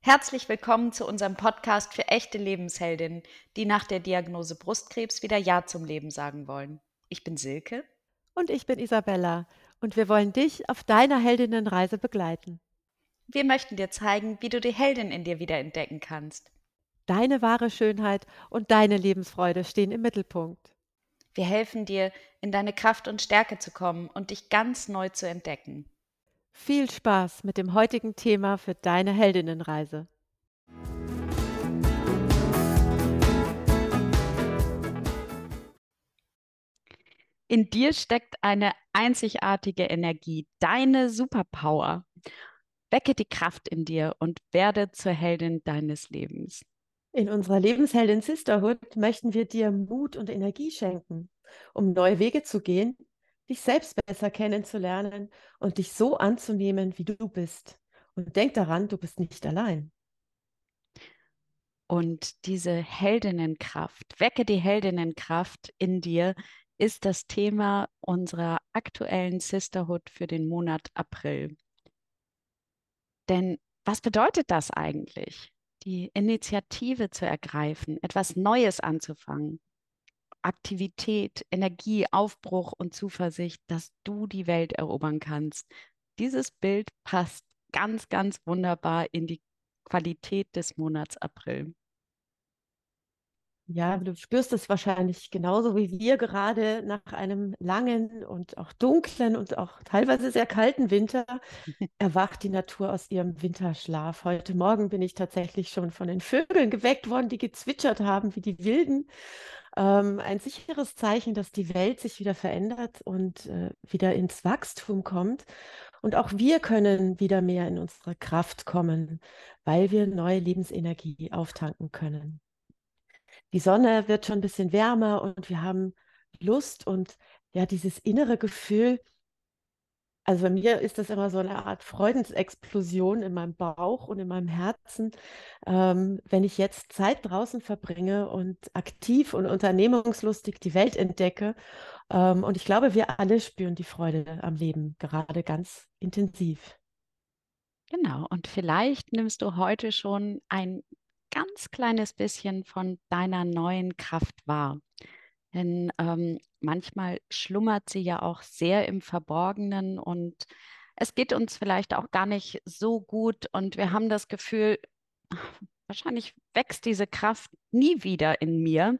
Herzlich willkommen zu unserem Podcast für echte Lebensheldinnen, die nach der Diagnose Brustkrebs wieder Ja zum Leben sagen wollen. Ich bin Silke. Und ich bin Isabella. Und wir wollen dich auf deiner Heldinnenreise begleiten. Wir möchten dir zeigen, wie du die Heldin in dir wieder entdecken kannst. Deine wahre Schönheit und deine Lebensfreude stehen im Mittelpunkt. Wir helfen dir, in deine Kraft und Stärke zu kommen und dich ganz neu zu entdecken. Viel Spaß mit dem heutigen Thema für deine Heldinnenreise. In dir steckt eine einzigartige Energie, deine Superpower. Wecke die Kraft in dir und werde zur Heldin deines Lebens. In unserer Lebensheldin Sisterhood möchten wir dir Mut und Energie schenken, um neue Wege zu gehen, dich selbst besser kennenzulernen und dich so anzunehmen, wie du bist. Und denk daran, du bist nicht allein. Und diese Heldinnenkraft, wecke die Heldinnenkraft in dir, ist das Thema unserer aktuellen Sisterhood für den Monat April. Denn was bedeutet das eigentlich? Die Initiative zu ergreifen, etwas Neues anzufangen. Aktivität, Energie, Aufbruch und Zuversicht, dass du die Welt erobern kannst. Dieses Bild passt ganz, ganz wunderbar in die Qualität des Monats April. Ja, du spürst es wahrscheinlich genauso wie wir gerade nach einem langen und auch dunklen und auch teilweise sehr kalten Winter erwacht die Natur aus ihrem Winterschlaf. Heute Morgen bin ich tatsächlich schon von den Vögeln geweckt worden, die gezwitschert haben wie die Wilden. Ähm, ein sicheres Zeichen, dass die Welt sich wieder verändert und äh, wieder ins Wachstum kommt. Und auch wir können wieder mehr in unsere Kraft kommen, weil wir neue Lebensenergie auftanken können die Sonne wird schon ein bisschen wärmer und wir haben Lust und ja, dieses innere Gefühl, also bei mir ist das immer so eine Art Freudensexplosion in meinem Bauch und in meinem Herzen, ähm, wenn ich jetzt Zeit draußen verbringe und aktiv und unternehmungslustig die Welt entdecke. Ähm, und ich glaube, wir alle spüren die Freude am Leben gerade ganz intensiv. Genau, und vielleicht nimmst du heute schon ein ganz kleines bisschen von deiner neuen Kraft wahr. Denn ähm, manchmal schlummert sie ja auch sehr im Verborgenen und es geht uns vielleicht auch gar nicht so gut und wir haben das Gefühl, wahrscheinlich wächst diese Kraft nie wieder in mir.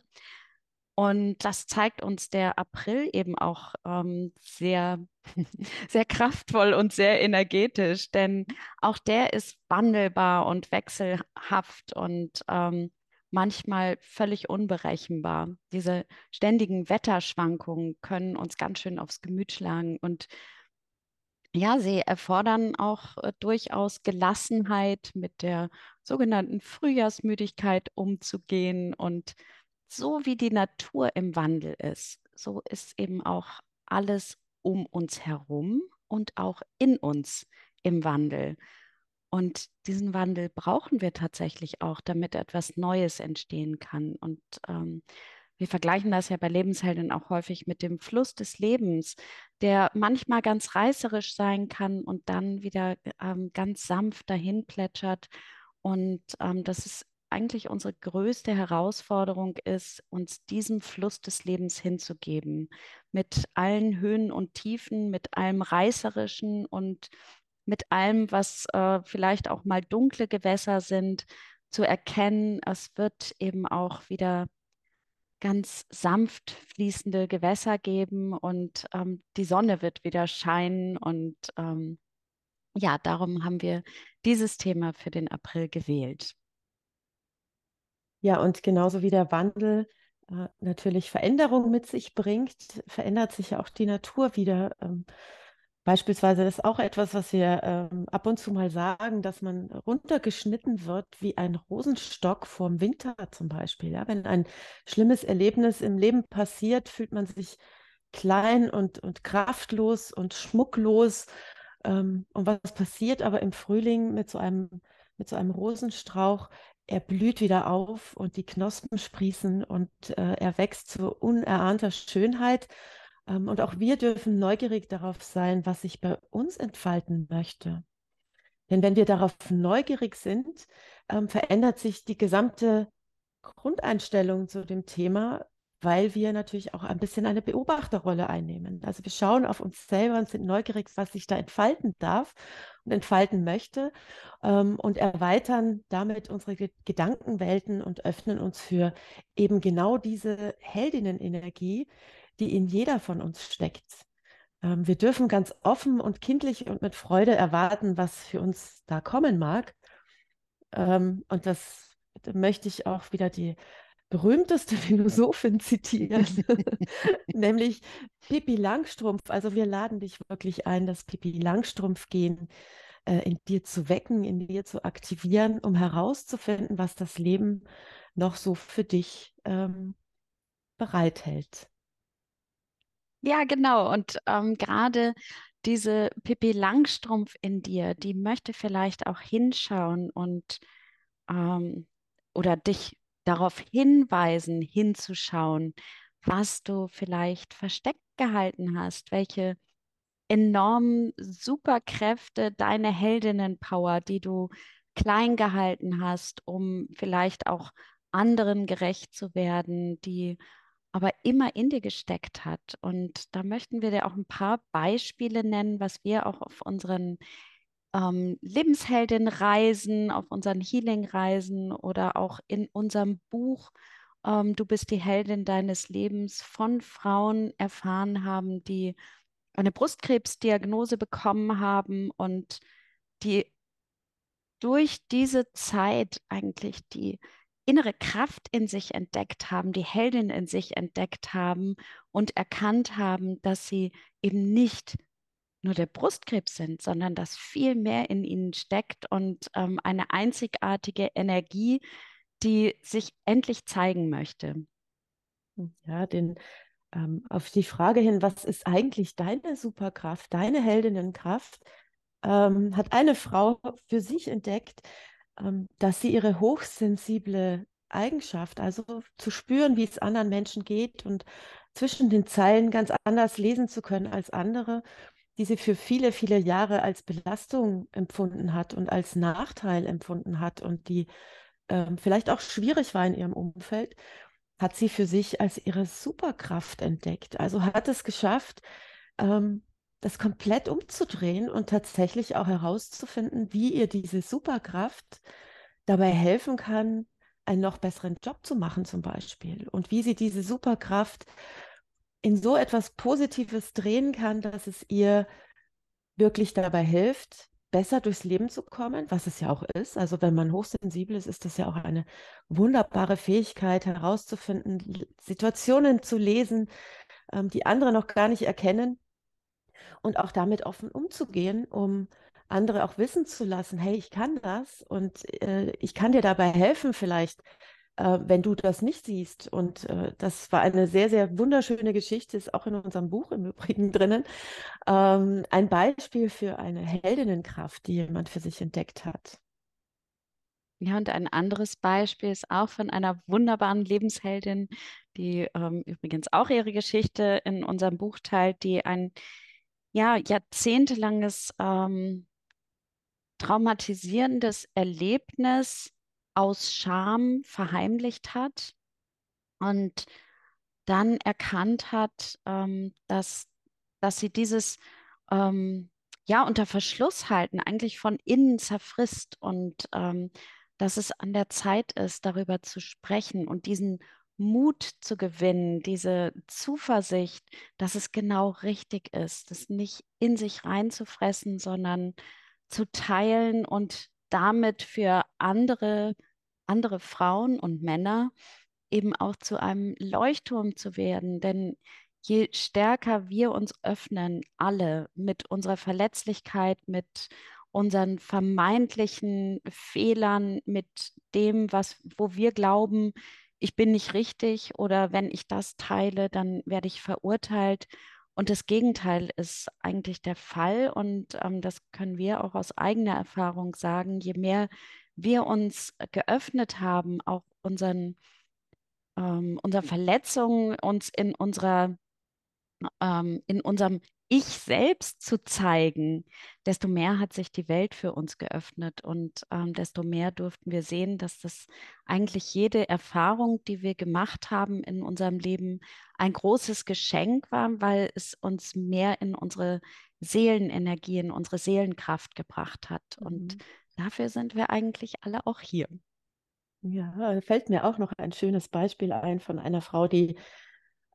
Und das zeigt uns der April eben auch ähm, sehr, sehr kraftvoll und sehr energetisch, denn auch der ist wandelbar und wechselhaft und ähm, manchmal völlig unberechenbar. Diese ständigen Wetterschwankungen können uns ganz schön aufs Gemüt schlagen und ja, sie erfordern auch äh, durchaus Gelassenheit, mit der sogenannten Frühjahrsmüdigkeit umzugehen und so wie die Natur im Wandel ist, so ist eben auch alles um uns herum und auch in uns im Wandel. Und diesen Wandel brauchen wir tatsächlich auch, damit etwas Neues entstehen kann. Und ähm, wir vergleichen das ja bei Lebenshelden auch häufig mit dem Fluss des Lebens, der manchmal ganz reißerisch sein kann und dann wieder ähm, ganz sanft dahin plätschert. Und ähm, das ist eigentlich unsere größte Herausforderung ist, uns diesem Fluss des Lebens hinzugeben, mit allen Höhen und Tiefen, mit allem Reißerischen und mit allem, was äh, vielleicht auch mal dunkle Gewässer sind, zu erkennen, es wird eben auch wieder ganz sanft fließende Gewässer geben und ähm, die Sonne wird wieder scheinen. Und ähm, ja, darum haben wir dieses Thema für den April gewählt. Ja, und genauso wie der Wandel äh, natürlich Veränderung mit sich bringt, verändert sich ja auch die Natur wieder. Ähm, beispielsweise ist auch etwas, was wir ähm, ab und zu mal sagen, dass man runtergeschnitten wird wie ein Rosenstock vorm Winter zum Beispiel. Ja? Wenn ein schlimmes Erlebnis im Leben passiert, fühlt man sich klein und, und kraftlos und schmucklos. Ähm, und was passiert aber im Frühling mit so einem, mit so einem Rosenstrauch? Er blüht wieder auf und die Knospen sprießen und äh, er wächst zu unerahnter Schönheit. Ähm, und auch wir dürfen neugierig darauf sein, was sich bei uns entfalten möchte. Denn wenn wir darauf neugierig sind, ähm, verändert sich die gesamte Grundeinstellung zu dem Thema, weil wir natürlich auch ein bisschen eine Beobachterrolle einnehmen. Also wir schauen auf uns selber und sind neugierig, was sich da entfalten darf und entfalten möchte ähm, und erweitern damit unsere Ge Gedankenwelten und öffnen uns für eben genau diese Heldinnenenergie, die in jeder von uns steckt. Ähm, wir dürfen ganz offen und kindlich und mit Freude erwarten, was für uns da kommen mag. Ähm, und das möchte ich auch wieder die berühmteste Philosophin zitieren, nämlich Pippi Langstrumpf. Also wir laden dich wirklich ein, das Pippi Langstrumpf gehen äh, in dir zu wecken, in dir zu aktivieren, um herauszufinden, was das Leben noch so für dich ähm, bereithält. Ja, genau. Und ähm, gerade diese Pippi Langstrumpf in dir, die möchte vielleicht auch hinschauen und ähm, oder dich darauf hinweisen, hinzuschauen, was du vielleicht versteckt gehalten hast, welche enormen Superkräfte, deine Heldinnenpower, die du klein gehalten hast, um vielleicht auch anderen gerecht zu werden, die aber immer in dir gesteckt hat. Und da möchten wir dir auch ein paar Beispiele nennen, was wir auch auf unseren ähm, Lebensheldin-Reisen, auf unseren Healing-Reisen oder auch in unserem Buch ähm, Du bist die Heldin deines Lebens von Frauen erfahren haben, die eine Brustkrebsdiagnose bekommen haben und die durch diese Zeit eigentlich die innere Kraft in sich entdeckt haben, die Heldin in sich entdeckt haben und erkannt haben, dass sie eben nicht nur der Brustkrebs sind, sondern dass viel mehr in ihnen steckt und ähm, eine einzigartige Energie, die sich endlich zeigen möchte. Ja, den, ähm, auf die Frage hin, was ist eigentlich deine Superkraft, deine Heldinnenkraft, ähm, hat eine Frau für sich entdeckt, ähm, dass sie ihre hochsensible Eigenschaft, also zu spüren, wie es anderen Menschen geht und zwischen den Zeilen ganz anders lesen zu können als andere, die sie für viele, viele Jahre als Belastung empfunden hat und als Nachteil empfunden hat und die ähm, vielleicht auch schwierig war in ihrem Umfeld, hat sie für sich als ihre Superkraft entdeckt. Also hat es geschafft, ähm, das komplett umzudrehen und tatsächlich auch herauszufinden, wie ihr diese Superkraft dabei helfen kann, einen noch besseren Job zu machen zum Beispiel und wie sie diese Superkraft in so etwas Positives drehen kann, dass es ihr wirklich dabei hilft, besser durchs Leben zu kommen, was es ja auch ist. Also wenn man hochsensibel ist, ist das ja auch eine wunderbare Fähigkeit herauszufinden, Situationen zu lesen, ähm, die andere noch gar nicht erkennen und auch damit offen umzugehen, um andere auch wissen zu lassen, hey, ich kann das und äh, ich kann dir dabei helfen vielleicht, äh, wenn du das nicht siehst. Und äh, das war eine sehr, sehr wunderschöne Geschichte, ist auch in unserem Buch im Übrigen drinnen. Ähm, ein Beispiel für eine Heldinnenkraft, die jemand für sich entdeckt hat. Ja, und ein anderes Beispiel ist auch von einer wunderbaren Lebensheldin, die ähm, übrigens auch ihre Geschichte in unserem Buch teilt, die ein ja, jahrzehntelanges ähm, traumatisierendes Erlebnis aus Scham verheimlicht hat und dann erkannt hat, ähm, dass, dass sie dieses ähm, ja unter Verschluss halten eigentlich von innen zerfrisst und ähm, dass es an der Zeit ist, darüber zu sprechen und diesen Mut zu gewinnen, diese Zuversicht, dass es genau richtig ist, das nicht in sich reinzufressen, sondern zu teilen und damit für andere, andere Frauen und Männer eben auch zu einem Leuchtturm zu werden. Denn je stärker wir uns öffnen, alle mit unserer Verletzlichkeit, mit unseren vermeintlichen Fehlern, mit dem, was, wo wir glauben, ich bin nicht richtig oder wenn ich das teile, dann werde ich verurteilt. Und das Gegenteil ist eigentlich der Fall und ähm, das können wir auch aus eigener Erfahrung sagen. Je mehr wir uns geöffnet haben, auch unseren, ähm, unseren Verletzungen, uns in unserer, ähm, in unserem Ich selbst zu zeigen, desto mehr hat sich die Welt für uns geöffnet und ähm, desto mehr durften wir sehen, dass das eigentlich jede Erfahrung, die wir gemacht haben in unserem Leben, ein großes Geschenk war, weil es uns mehr in unsere Seelenenergie, in unsere Seelenkraft gebracht hat. Und Mhm. Dafür sind wir eigentlich alle auch hier. Ja, fällt mir auch noch ein schönes Beispiel ein von einer Frau, die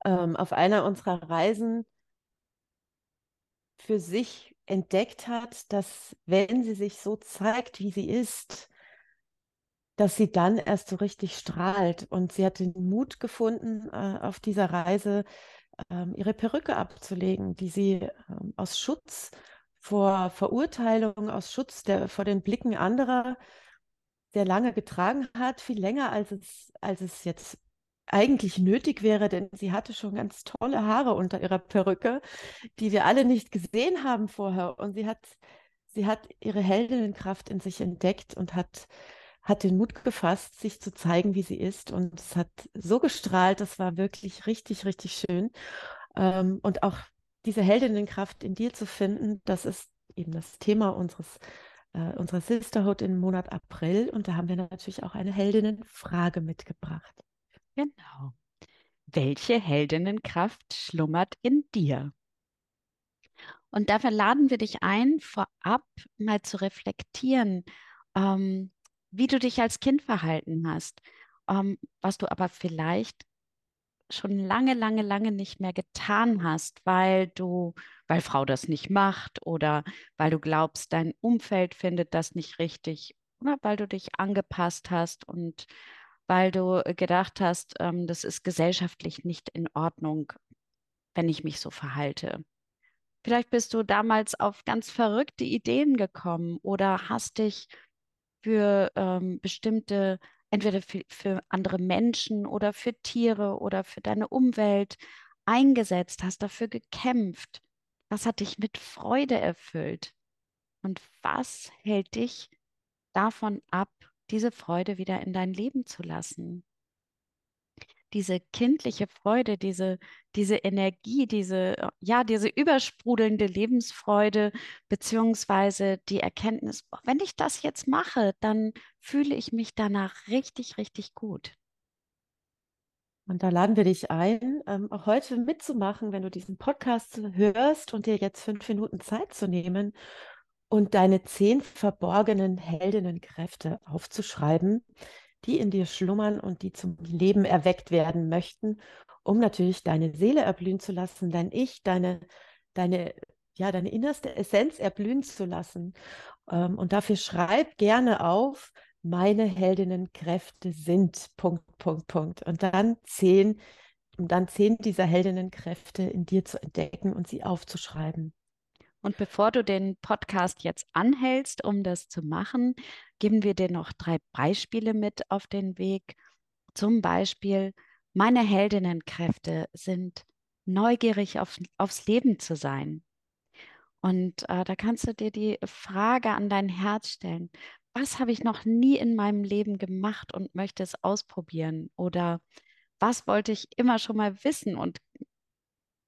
ähm, auf einer unserer Reisen für sich entdeckt hat, dass wenn sie sich so zeigt, wie sie ist, dass sie dann erst so richtig strahlt. Und sie hat den Mut gefunden, äh, auf dieser Reise ähm, ihre Perücke abzulegen, die sie ähm, aus Schutz vor Verurteilung, aus Schutz der, vor den Blicken anderer sehr lange getragen hat, viel länger, als es, als es jetzt eigentlich nötig wäre, denn sie hatte schon ganz tolle Haare unter ihrer Perücke, die wir alle nicht gesehen haben vorher. Und sie hat, sie hat ihre Heldinnenkraft in sich entdeckt und hat, hat den Mut gefasst, sich zu zeigen, wie sie ist. Und es hat so gestrahlt, das war wirklich richtig, richtig schön. Ähm, und auch diese Heldinnenkraft in dir zu finden, das ist eben das Thema unseres äh, unserer Sisterhood im Monat April. Und da haben wir natürlich auch eine Heldinnenfrage mitgebracht. Genau. Welche Heldinnenkraft schlummert in dir? Und dafür laden wir dich ein, vorab mal zu reflektieren, ähm, wie du dich als Kind verhalten hast, ähm, was du aber vielleicht schon lange, lange, lange nicht mehr getan hast, weil du, weil Frau das nicht macht oder weil du glaubst, dein Umfeld findet das nicht richtig oder weil du dich angepasst hast und weil du gedacht hast, ähm, das ist gesellschaftlich nicht in Ordnung, wenn ich mich so verhalte. Vielleicht bist du damals auf ganz verrückte Ideen gekommen oder hast dich für ähm, bestimmte, entweder für, für andere Menschen oder für Tiere oder für deine Umwelt eingesetzt, hast dafür gekämpft. Was hat dich mit Freude erfüllt? Und was hält dich davon ab, diese Freude wieder in dein Leben zu lassen? Diese kindliche Freude, diese, diese Energie, diese, ja, diese übersprudelnde Lebensfreude, beziehungsweise die Erkenntnis, wenn ich das jetzt mache, dann fühle ich mich danach richtig, richtig gut. Und da laden wir dich ein, ähm, auch heute mitzumachen, wenn du diesen Podcast hörst und dir jetzt fünf Minuten Zeit zu nehmen und deine zehn verborgenen Heldinnenkräfte aufzuschreiben, die in dir schlummern und die zum Leben erweckt werden möchten, um natürlich deine Seele erblühen zu lassen, dein Ich, deine, deine, ja, deine innerste Essenz erblühen zu lassen. Ähm, und dafür schreib gerne auf, meine Heldinnenkräfte sind Punkt, Punkt, Punkt. Und dann zehn, um dann zehn dieser Heldinnenkräfte in dir zu entdecken und sie aufzuschreiben. Und bevor du den Podcast jetzt anhältst, um das zu machen, geben wir dir noch drei Beispiele mit auf den Weg. Zum Beispiel, meine Heldinnenkräfte sind neugierig auf, aufs Leben zu sein. Und äh, da kannst du dir die Frage an dein Herz stellen, was habe ich noch nie in meinem Leben gemacht und möchte es ausprobieren? Oder was wollte ich immer schon mal wissen und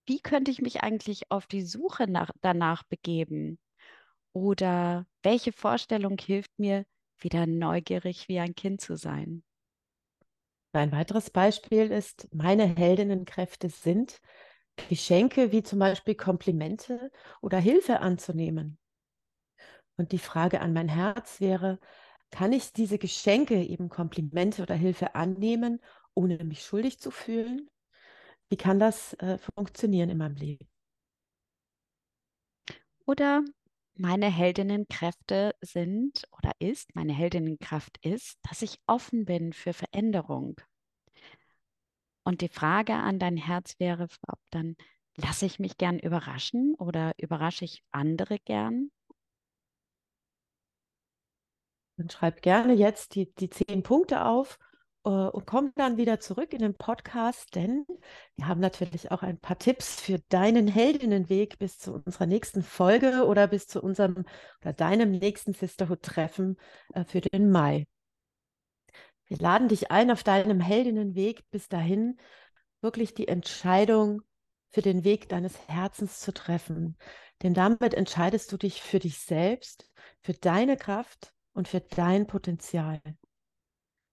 wie könnte ich mich eigentlich auf die Suche nach, danach begeben? Oder welche Vorstellung hilft mir, wieder neugierig wie ein Kind zu sein? Ein weiteres Beispiel ist, meine Heldinnenkräfte sind, Geschenke wie zum Beispiel Komplimente oder Hilfe anzunehmen. Und die Frage an mein Herz wäre, kann ich diese Geschenke, eben Komplimente oder Hilfe annehmen, ohne mich schuldig zu fühlen? Wie kann das äh, funktionieren in meinem Leben? Oder meine Heldinnenkräfte sind oder ist, meine Heldinnenkraft ist, dass ich offen bin für Veränderung. Und die Frage an dein Herz wäre, ob dann lasse ich mich gern überraschen oder überrasche ich andere gern? Dann schreib gerne jetzt die, die zehn Punkte auf und komm dann wieder zurück in den Podcast, denn wir haben natürlich auch ein paar Tipps für deinen Heldinnenweg bis zu unserer nächsten Folge oder bis zu unserem oder deinem nächsten Sisterhood-Treffen äh, für den Mai. Wir laden dich ein, auf deinem Heldinnenweg bis dahin wirklich die Entscheidung für den Weg deines Herzens zu treffen. Denn damit entscheidest du dich für dich selbst, für deine Kraft und für dein Potenzial.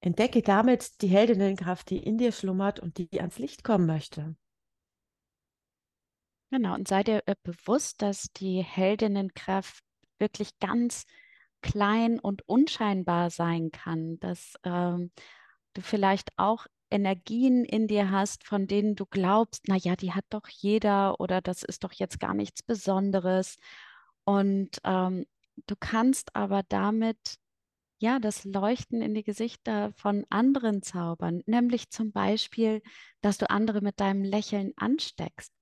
Entdecke damit die Heldinnenkraft, die in dir schlummert und die ans Licht kommen möchte. Genau, und sei dir äh, bewusst, dass die Heldinnenkraft wirklich ganz klein und unscheinbar sein kann, dass ähm, du vielleicht auch Energien in dir hast, von denen du glaubst, na ja, die hat doch jeder oder das ist doch jetzt gar nichts Besonderes. Und ähm, du kannst aber damit ja, das Leuchten in die Gesichter von anderen zaubern, nämlich zum Beispiel, dass du andere mit deinem Lächeln ansteckst,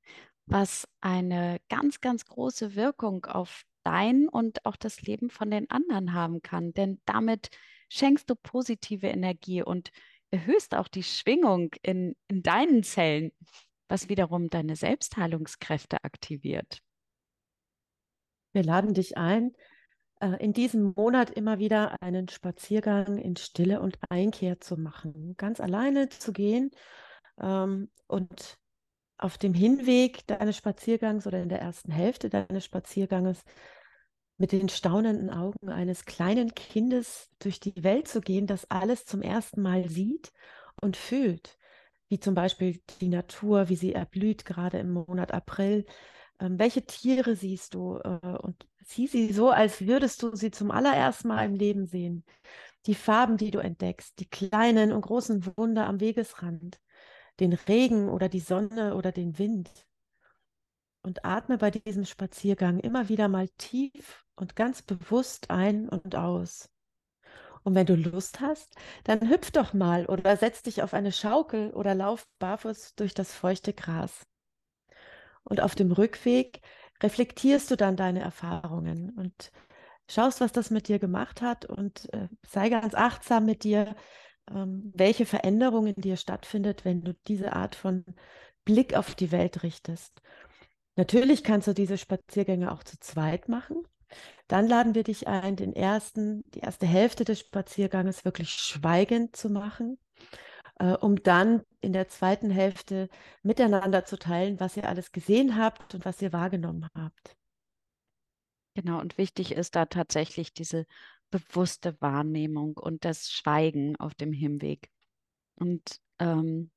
was eine ganz, ganz große Wirkung auf dein und auch das Leben von den anderen haben kann. Denn damit schenkst du positive Energie und erhöhst auch die Schwingung in, in deinen Zellen, was wiederum deine Selbstheilungskräfte aktiviert. Wir laden dich ein, in diesem Monat immer wieder einen Spaziergang in Stille und Einkehr zu machen, ganz alleine zu gehen ähm, und auf dem Hinweg deines Spaziergangs oder in der ersten Hälfte deines Spazierganges mit den staunenden Augen eines kleinen Kindes durch die Welt zu gehen, das alles zum ersten Mal sieht und fühlt, wie zum Beispiel die Natur, wie sie erblüht, gerade im Monat April. Ähm, welche Tiere siehst du? Äh, und sieh sie so, als würdest du sie zum allerersten Mal im Leben sehen. Die Farben, die du entdeckst, die kleinen und großen Wunder am Wegesrand, den Regen oder die Sonne oder den Wind. Und atme bei diesem Spaziergang immer wieder mal tief und ganz bewusst ein und aus. Und wenn du Lust hast, dann hüpf doch mal oder setz dich auf eine Schaukel oder lauf barfuß durch das feuchte Gras. Und auf dem Rückweg reflektierst du dann deine Erfahrungen und schaust, was das mit dir gemacht hat und äh, sei ganz achtsam mit dir, ähm, welche Veränderung in dir stattfindet, wenn du diese Art von Blick auf die Welt richtest. Natürlich kannst du diese Spaziergänge auch zu zweit machen. Dann laden wir dich ein, den ersten, die erste Hälfte des Spazierganges wirklich schweigend zu machen äh, um dann in der zweiten Hälfte miteinander zu teilen, was ihr alles gesehen habt und was ihr wahrgenommen habt. Genau, und wichtig ist da tatsächlich diese bewusste Wahrnehmung und das Schweigen auf dem Hinweg. Und ähm,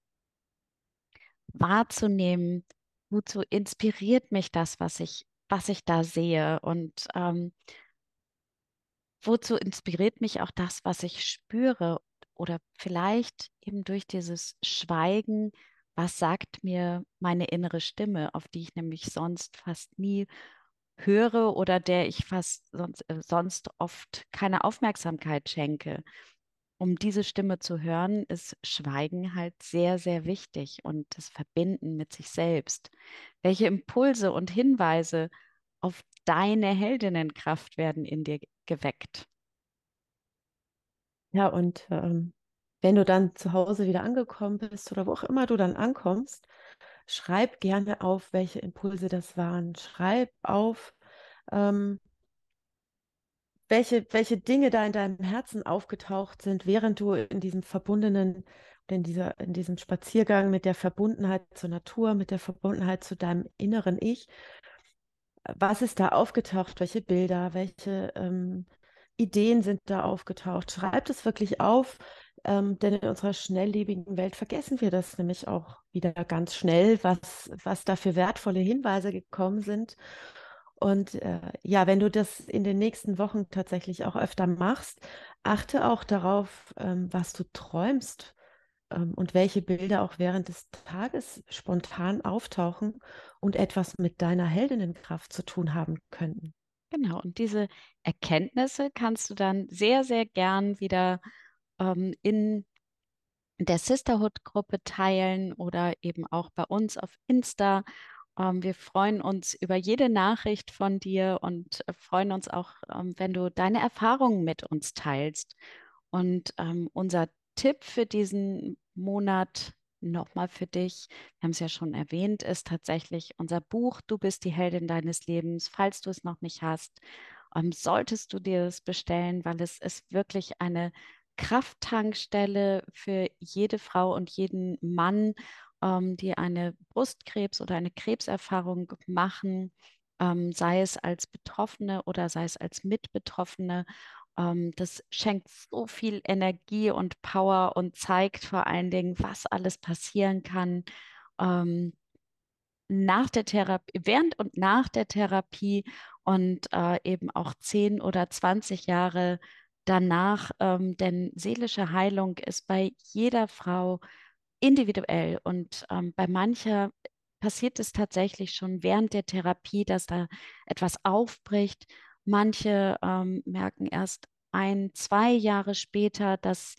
wahrzunehmen, wozu inspiriert mich das, was ich, was ich da sehe und ähm, wozu inspiriert mich auch das, was ich spüre oder vielleicht eben durch dieses Schweigen, was sagt mir meine innere Stimme, auf die ich nämlich sonst fast nie höre oder der ich fast sonst, äh, sonst oft keine Aufmerksamkeit schenke. Um diese Stimme zu hören, ist Schweigen halt sehr, sehr wichtig und das Verbinden mit sich selbst. Welche Impulse und Hinweise auf deine Heldinnenkraft werden in dir geweckt? Ja, und ähm, wenn du dann zu Hause wieder angekommen bist oder wo auch immer du dann ankommst, schreib gerne auf, welche Impulse das waren. Schreib auf, ähm, welche, welche Dinge da in deinem Herzen aufgetaucht sind, während du in diesem verbundenen, in, dieser, in diesem Spaziergang mit der Verbundenheit zur Natur, mit der Verbundenheit zu deinem inneren Ich. Was ist da aufgetaucht? Welche Bilder, welche ähm, Ideen sind da aufgetaucht. Schreibt es wirklich auf, ähm, denn in unserer schnelllebigen Welt vergessen wir das nämlich auch wieder ganz schnell, was, was da für wertvolle Hinweise gekommen sind. Und äh, ja, wenn du das in den nächsten Wochen tatsächlich auch öfter machst, achte auch darauf, ähm, was du träumst ähm, und welche Bilder auch während des Tages spontan auftauchen und etwas mit deiner Heldinnenkraft zu tun haben könnten. Genau, und diese Erkenntnisse kannst du dann sehr, sehr gern wieder ähm, in der Sisterhood-Gruppe teilen oder eben auch bei uns auf Insta. Ähm, wir freuen uns über jede Nachricht von dir und äh, freuen uns auch, ähm, wenn du deine Erfahrungen mit uns teilst. Und ähm, unser Tipp für diesen Monat nochmal für dich, wir haben es ja schon erwähnt, ist tatsächlich unser Buch Du bist die Heldin deines Lebens. Falls du es noch nicht hast, ähm, solltest du dir das bestellen, weil es ist wirklich eine Krafttankstelle für jede Frau und jeden Mann, ähm, die eine Brustkrebs- oder eine Krebserfahrung machen, ähm, sei es als Betroffene oder sei es als Mitbetroffene. Ähm, das schenkt so viel Energie und Power und zeigt vor allen Dingen, was alles passieren kann. Ähm, nach der Therapie, während und nach der Therapie und äh, eben auch 10 oder 20 Jahre danach, ähm, denn seelische Heilung ist bei jeder Frau individuell und ähm, bei mancher passiert es tatsächlich schon während der Therapie, dass da etwas aufbricht. Manche ähm, merken erst ein, zwei Jahre später, dass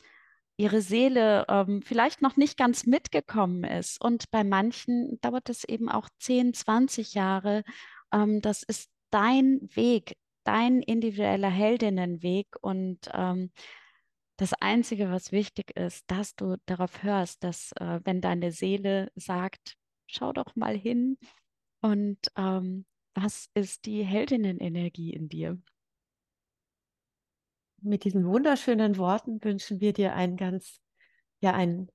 ihre Seele ähm, vielleicht noch nicht ganz mitgekommen ist. Und bei manchen dauert es eben auch 10, 20 Jahre. Ähm, das ist dein Weg, dein individueller Heldinnenweg. Und ähm, das Einzige, was wichtig ist, dass du darauf hörst, dass äh, wenn deine Seele sagt, schau doch mal hin und ähm, was ist die Heldinnenenergie in dir? Mit diesen wunderschönen Worten wünschen wir dir einen ganz, ja, einen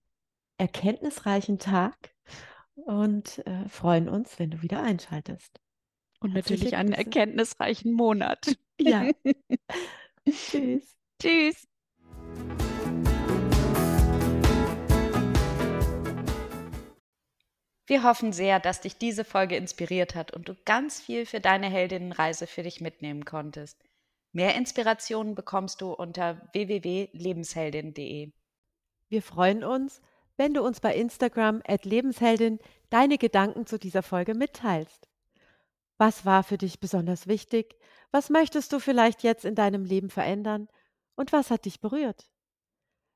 erkenntnisreichen Tag und äh, freuen uns, wenn du wieder einschaltest. Und natürlich einen erkenntnisreichen Monat. Ja. Tschüss. Tschüss. Wir hoffen sehr, dass dich diese Folge inspiriert hat und du ganz viel für deine Heldinnenreise für dich mitnehmen konntest. Mehr Inspirationen bekommst du unter www.lebensheldin.de. Wir freuen uns, wenn du uns bei Instagram Lebensheldin deine Gedanken zu dieser Folge mitteilst. Was war für dich besonders wichtig? Was möchtest du vielleicht jetzt in deinem Leben verändern? Und was hat dich berührt?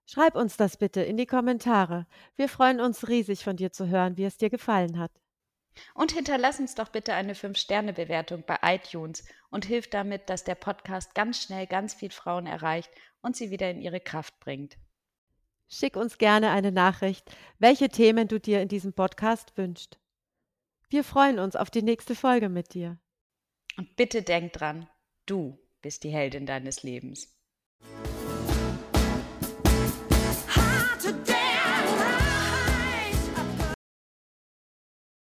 Schreib uns das bitte in die Kommentare. Wir freuen uns riesig von dir zu hören, wie es dir gefallen hat. Und hinterlass uns doch bitte eine 5-Sterne-Bewertung bei iTunes und hilf damit, dass der Podcast ganz schnell ganz viele Frauen erreicht und sie wieder in ihre Kraft bringt. Schick uns gerne eine Nachricht, welche Themen du dir in diesem Podcast wünschst. Wir freuen uns auf die nächste Folge mit dir. Und bitte denk dran, du bist die Heldin deines Lebens.